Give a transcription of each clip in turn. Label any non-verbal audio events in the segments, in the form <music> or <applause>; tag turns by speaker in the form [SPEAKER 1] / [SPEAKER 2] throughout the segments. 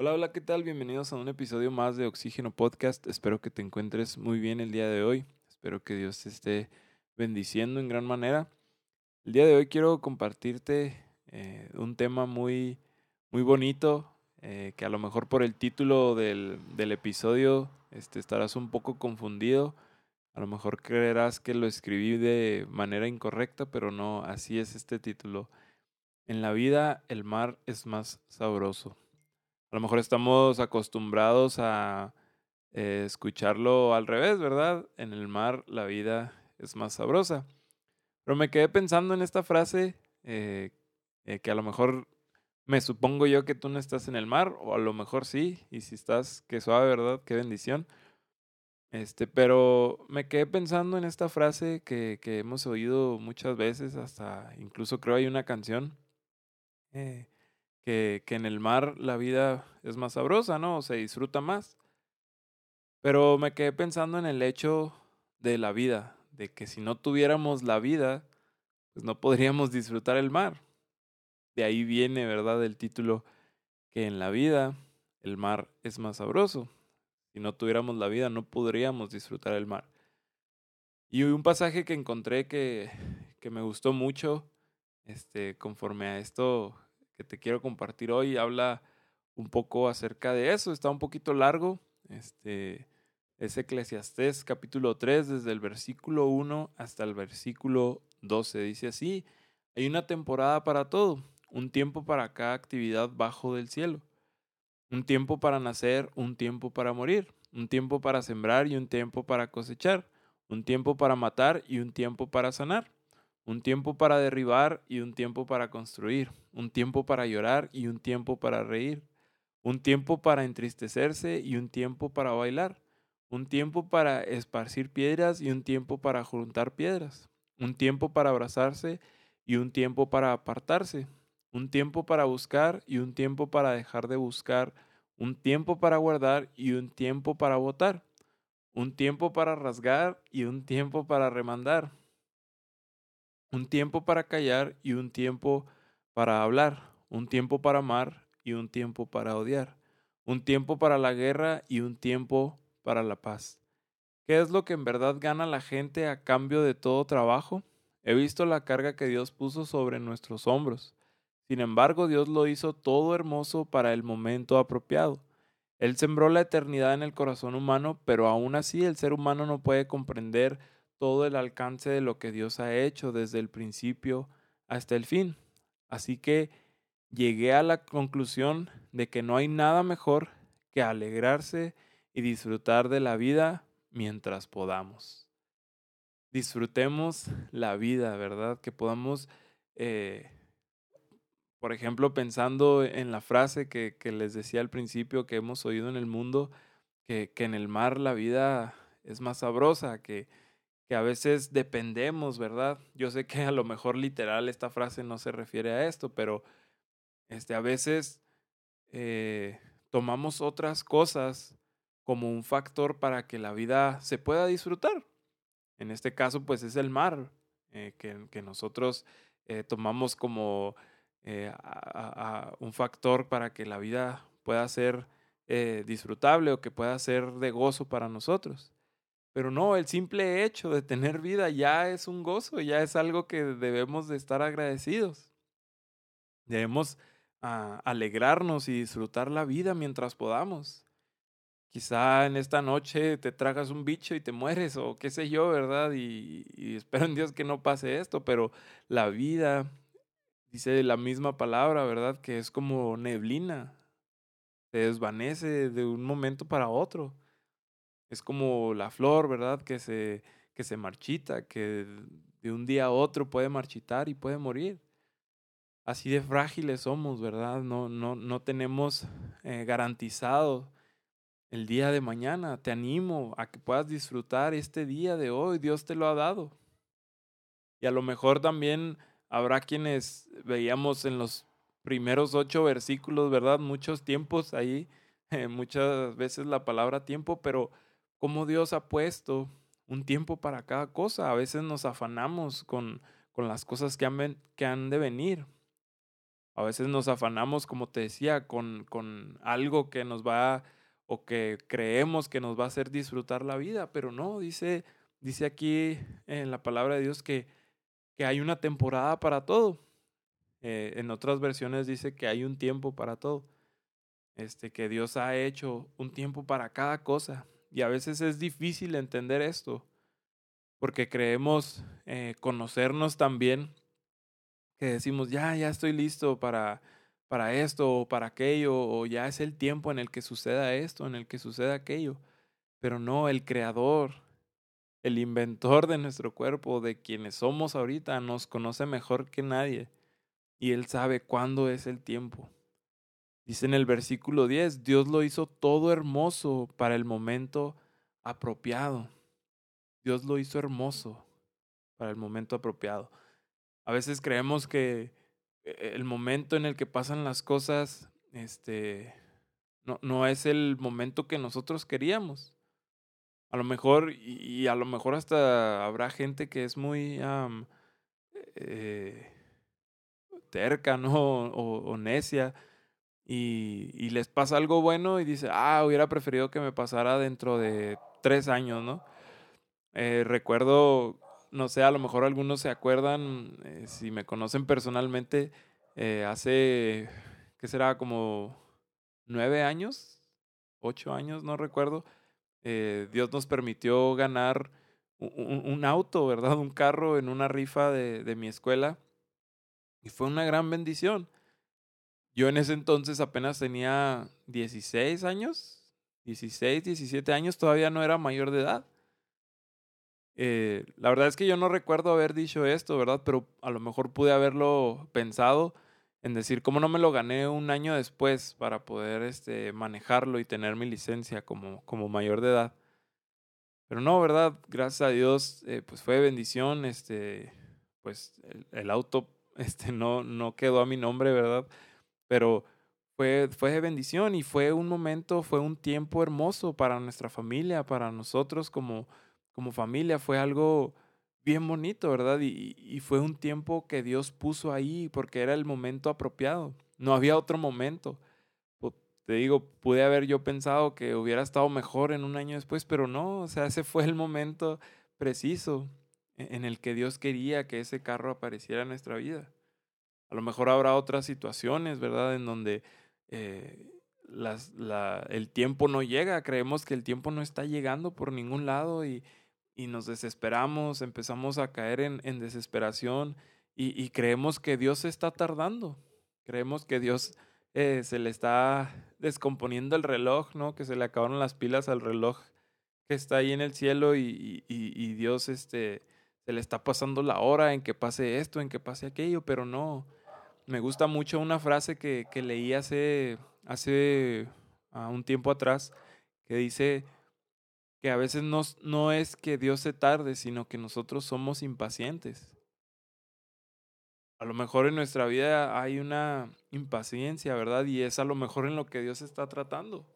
[SPEAKER 1] Hola, hola, ¿qué tal? Bienvenidos a un episodio más de Oxígeno Podcast. Espero que te encuentres muy bien el día de hoy. Espero que Dios te esté bendiciendo en gran manera. El día de hoy quiero compartirte eh, un tema muy, muy bonito, eh, que a lo mejor por el título del, del episodio este, estarás un poco confundido. A lo mejor creerás que lo escribí de manera incorrecta, pero no, así es este título. En la vida el mar es más sabroso. A lo mejor estamos acostumbrados a eh, escucharlo al revés, ¿verdad? En el mar la vida es más sabrosa. Pero me quedé pensando en esta frase eh, eh, que a lo mejor me supongo yo que tú no estás en el mar, o a lo mejor sí, y si estás, qué suave, ¿verdad? Qué bendición. Este, pero me quedé pensando en esta frase que, que hemos oído muchas veces, hasta incluso creo hay una canción eh, que, que en el mar la vida es más sabrosa, ¿no? Se disfruta más. Pero me quedé pensando en el hecho de la vida, de que si no tuviéramos la vida, pues no podríamos disfrutar el mar. De ahí viene, ¿verdad?, el título que en la vida el mar es más sabroso. Si no tuviéramos la vida, no podríamos disfrutar el mar. Y un pasaje que encontré que, que me gustó mucho, este, conforme a esto que te quiero compartir hoy habla un poco acerca de eso. Está un poquito largo. Este es Eclesiastés capítulo 3, desde el versículo 1 hasta el versículo 12. Dice así, hay una temporada para todo, un tiempo para cada actividad bajo del cielo. Un tiempo para nacer, un tiempo para morir, un tiempo para sembrar y un tiempo para cosechar, un tiempo para matar y un tiempo para sanar un tiempo para derribar y un tiempo para construir, un tiempo para llorar y un tiempo para reír, un tiempo para entristecerse y un tiempo para bailar, un tiempo para esparcir piedras y un tiempo para juntar piedras, un tiempo para abrazarse y un tiempo para apartarse, un tiempo para buscar y un tiempo para dejar de buscar, un tiempo para guardar y un tiempo para votar, un tiempo para rasgar y un tiempo para remandar un tiempo para callar y un tiempo para hablar, un tiempo para amar y un tiempo para odiar, un tiempo para la guerra y un tiempo para la paz. ¿Qué es lo que en verdad gana la gente a cambio de todo trabajo? He visto la carga que Dios puso sobre nuestros hombros. Sin embargo, Dios lo hizo todo hermoso para el momento apropiado. Él sembró la eternidad en el corazón humano, pero aún así el ser humano no puede comprender todo el alcance de lo que Dios ha hecho desde el principio hasta el fin. Así que llegué a la conclusión de que no hay nada mejor que alegrarse y disfrutar de la vida mientras podamos. Disfrutemos la vida, ¿verdad? Que podamos, eh, por ejemplo, pensando en la frase que, les decía al principio que hemos oído en el mundo, que, que en el mar la vida es más sabrosa, que, que a veces dependemos, ¿verdad? Yo sé que a lo mejor literal esta frase no se refiere a esto, pero este, a veces eh, tomamos otras cosas como un factor para que la vida se pueda disfrutar. En este caso, pues es el mar, eh, que, nosotros eh, tomamos como un factor para que la vida pueda ser disfrutable o que pueda ser de gozo para nosotros. Pero no, el simple hecho de tener vida ya es un gozo, ya es algo que debemos de estar agradecidos. Debemos uh, alegrarnos y disfrutar la vida mientras podamos. Quizá en esta noche te tragas un bicho y te mueres o qué sé yo, ¿verdad? Y, y espero en Dios que no pase esto, pero la vida, dice la misma palabra, ¿verdad? Que es como neblina, se desvanece de un momento para otro. Es como la flor, ¿verdad? Que se, que se marchita, que de un día a otro puede marchitar y puede morir. Así de frágiles somos, ¿verdad? No, no, no tenemos eh, garantizado el día de mañana. Te animo a que puedas disfrutar este día de hoy. Dios te lo ha dado. Y a lo mejor también habrá quienes veíamos en los primeros ocho versículos, ¿verdad? Muchos tiempos ahí, <laughs> muchas veces la palabra tiempo, pero cómo Dios ha puesto un tiempo para cada cosa. A veces nos afanamos con, con las cosas que han, que han de venir. A veces nos afanamos, como te decía, con, con algo que nos va o que creemos que nos va a hacer disfrutar la vida, pero no, dice, dice aquí en la palabra de Dios que, que hay una temporada para todo. Eh, en otras versiones dice que hay un tiempo para todo. Este, que Dios ha hecho un tiempo para cada cosa. Y a veces es difícil entender esto, porque creemos eh, conocernos también, que decimos, ya, ya estoy listo para, para esto o para aquello, o ya es el tiempo en el que suceda esto, en el que suceda aquello. Pero no, el creador, el inventor de nuestro cuerpo, de quienes somos ahorita, nos conoce mejor que nadie. Y Él sabe cuándo es el tiempo. Dice en el versículo 10, Dios lo hizo todo hermoso para el momento apropiado. Dios lo hizo hermoso para el momento apropiado. A veces creemos que eh, el momento en el que pasan las cosas, este, no, no es el momento que nosotros queríamos. A lo mejor, y, a lo mejor hasta habrá gente que es muy eh, terca, ¿no? <laughs> o necia y, les pasa algo bueno y dice, ah, hubiera preferido que me pasara dentro de tres años, ¿no? Eh, recuerdo, no sé, a lo mejor algunos se acuerdan, eh, si me conocen personalmente, eh, hace, ¿qué será? Como nueve años, ocho años, no recuerdo. Dios nos permitió ganar un, un, auto, ¿verdad? Un carro en una rifa de, de mi escuela. Y fue una gran bendición. Yo en ese entonces apenas tenía 16 años, 16, 17 años, todavía no era mayor de edad. Eh, la verdad es que yo no recuerdo haber dicho esto, ¿verdad? Pero a lo mejor pude haberlo pensado en decir, ¿cómo no me lo gané un año después para poder este, manejarlo y tener mi licencia como, como mayor de edad? Pero no, ¿verdad? Gracias a Dios, eh, pues fue bendición, este, pues el, el auto <laughs> este, no, no quedó a mi nombre, ¿verdad? Pero fue, fue de bendición y fue un momento, fue un tiempo hermoso para nuestra familia, para nosotros como, como familia, fue algo bien bonito, ¿verdad? Y, y fue un tiempo que Dios puso ahí porque era el momento apropiado, no había otro momento. Te digo, pude haber yo pensado que hubiera estado mejor en un año después, pero no, o sea, <laughs> ese fue el momento preciso e, en el que Dios quería que ese carro apareciera en nuestra vida. A lo mejor habrá otras situaciones, ¿verdad? En donde eh, el tiempo no llega, creemos que el tiempo no está llegando por ningún lado y, y nos desesperamos, empezamos a caer en, desesperación y, creemos que Dios se está tardando, creemos que Dios eh, se le está descomponiendo el reloj, ¿no? Que se le acabaron las pilas al reloj que está ahí en el cielo y, y Dios este, se le está pasando la hora en que pase esto, en que pase aquello, pero no. Me gusta mucho una frase que, que leí hace, hace uh, un tiempo atrás que dice que a veces no, no es que Dios se tarde, sino que nosotros somos impacientes. A lo mejor en nuestra vida hay una impaciencia, ¿verdad? Y es a lo mejor en lo que Dios está tratando.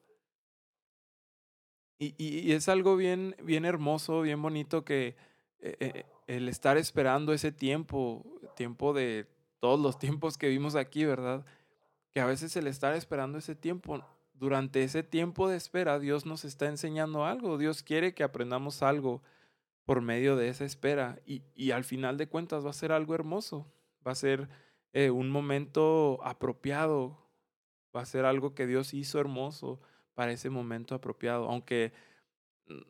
[SPEAKER 1] Y, y, y es algo bien, bien hermoso, bien bonito que eh, eh, el estar esperando ese tiempo, tiempo de todos los <laughs> tiempos que vimos aquí, ¿verdad? Que a veces el estar esperando ese tiempo, durante ese tiempo de espera, Dios nos está enseñando algo, Dios quiere que aprendamos algo por medio de esa espera. Y, y al final de cuentas va a ser algo hermoso, va a ser eh, un momento apropiado, va a ser algo que Dios hizo hermoso para ese momento apropiado, aunque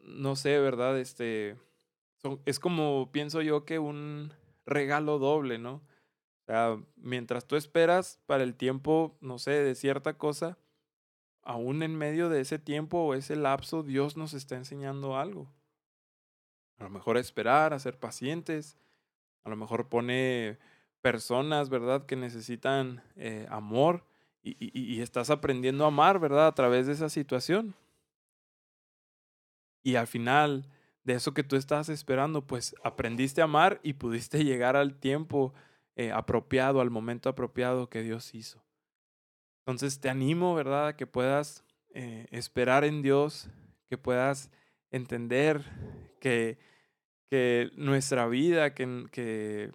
[SPEAKER 1] no sé, ¿verdad? Este, es como, pienso yo, que un regalo doble, ¿no? O sea, mientras tú esperas para el tiempo, no sé, de cierta cosa, aún en medio de ese tiempo o ese lapso, Dios nos está enseñando algo. A lo mejor esperar, a ser pacientes, a lo mejor pone personas, ¿verdad?, que necesitan eh, amor y, estás aprendiendo a amar, ¿verdad?, a través de esa situación. Y al final, de eso que tú estabas esperando, pues aprendiste a amar y pudiste <laughs> llegar al tiempo eh, apropiado, al momento apropiado que Dios hizo. Entonces te animo, ¿verdad?, a que puedas eh, esperar en Dios, que puedas entender que, que nuestra vida, que, que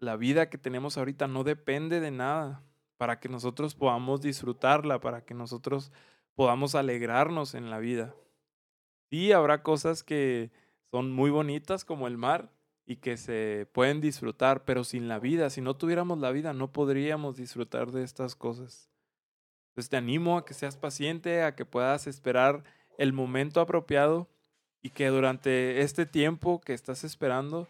[SPEAKER 1] la vida que tenemos ahorita no depende de nada, para que nosotros podamos disfrutarla, para que nosotros podamos alegrarnos en la vida. Y habrá cosas que son muy bonitas como el mar y que se pueden disfrutar, pero sin la vida, si no tuviéramos la vida, no podríamos disfrutar de estas cosas. Entonces te animo a que seas paciente, a que puedas esperar el momento apropiado y que durante este tiempo que estás esperando,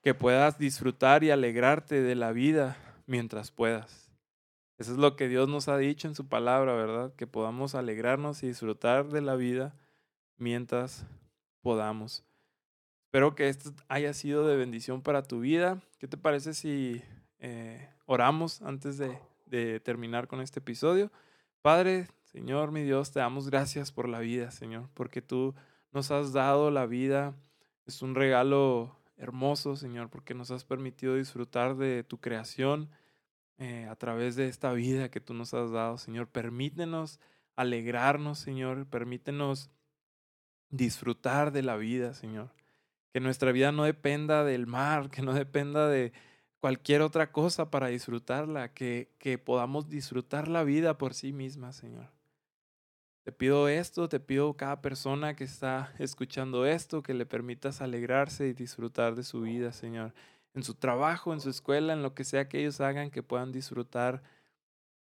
[SPEAKER 1] que puedas disfrutar y alegrarte de la vida mientras puedas. Eso es lo que Dios nos ha dicho en su palabra, ¿verdad? Que podamos alegrarnos y disfrutar de la vida mientras podamos. Espero que esto haya sido de bendición para tu vida. ¿Qué te parece si eh, oramos antes de, terminar con este episodio? Padre, Señor, mi Dios, te damos gracias por la vida, Señor, porque tú nos has dado la vida. Es un regalo hermoso, Señor, porque nos has permitido disfrutar de tu creación eh, a través de esta vida que tú nos has dado, Señor. Permítenos alegrarnos, Señor. Permítenos disfrutar de la vida, Señor. Que nuestra vida no dependa del mar, que no dependa de cualquier otra cosa para disfrutarla, que, que podamos disfrutar la vida por sí misma, Señor. Te pido esto, te pido cada persona que está escuchando esto, que le permitas alegrarse y disfrutar de su vida, Señor. En su trabajo, en su escuela, en lo que sea que ellos hagan, que puedan disfrutar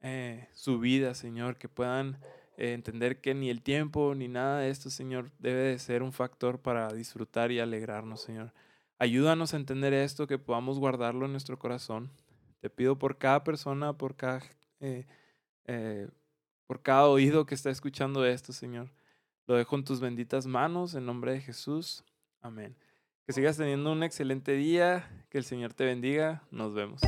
[SPEAKER 1] eh, su vida, Señor, que puedan eh, entender que ni el tiempo ni nada de esto, Señor, debe de ser un factor para disfrutar y alegrarnos, Señor. Ayúdanos a entender esto, que podamos guardarlo en nuestro corazón. Te pido por cada persona, por cada eh, por cada oído que está escuchando esto, Señor. Lo dejo en tus benditas manos, en nombre de Jesús. Amén. Que sigas teniendo un excelente día, que el Señor te bendiga. Nos vemos.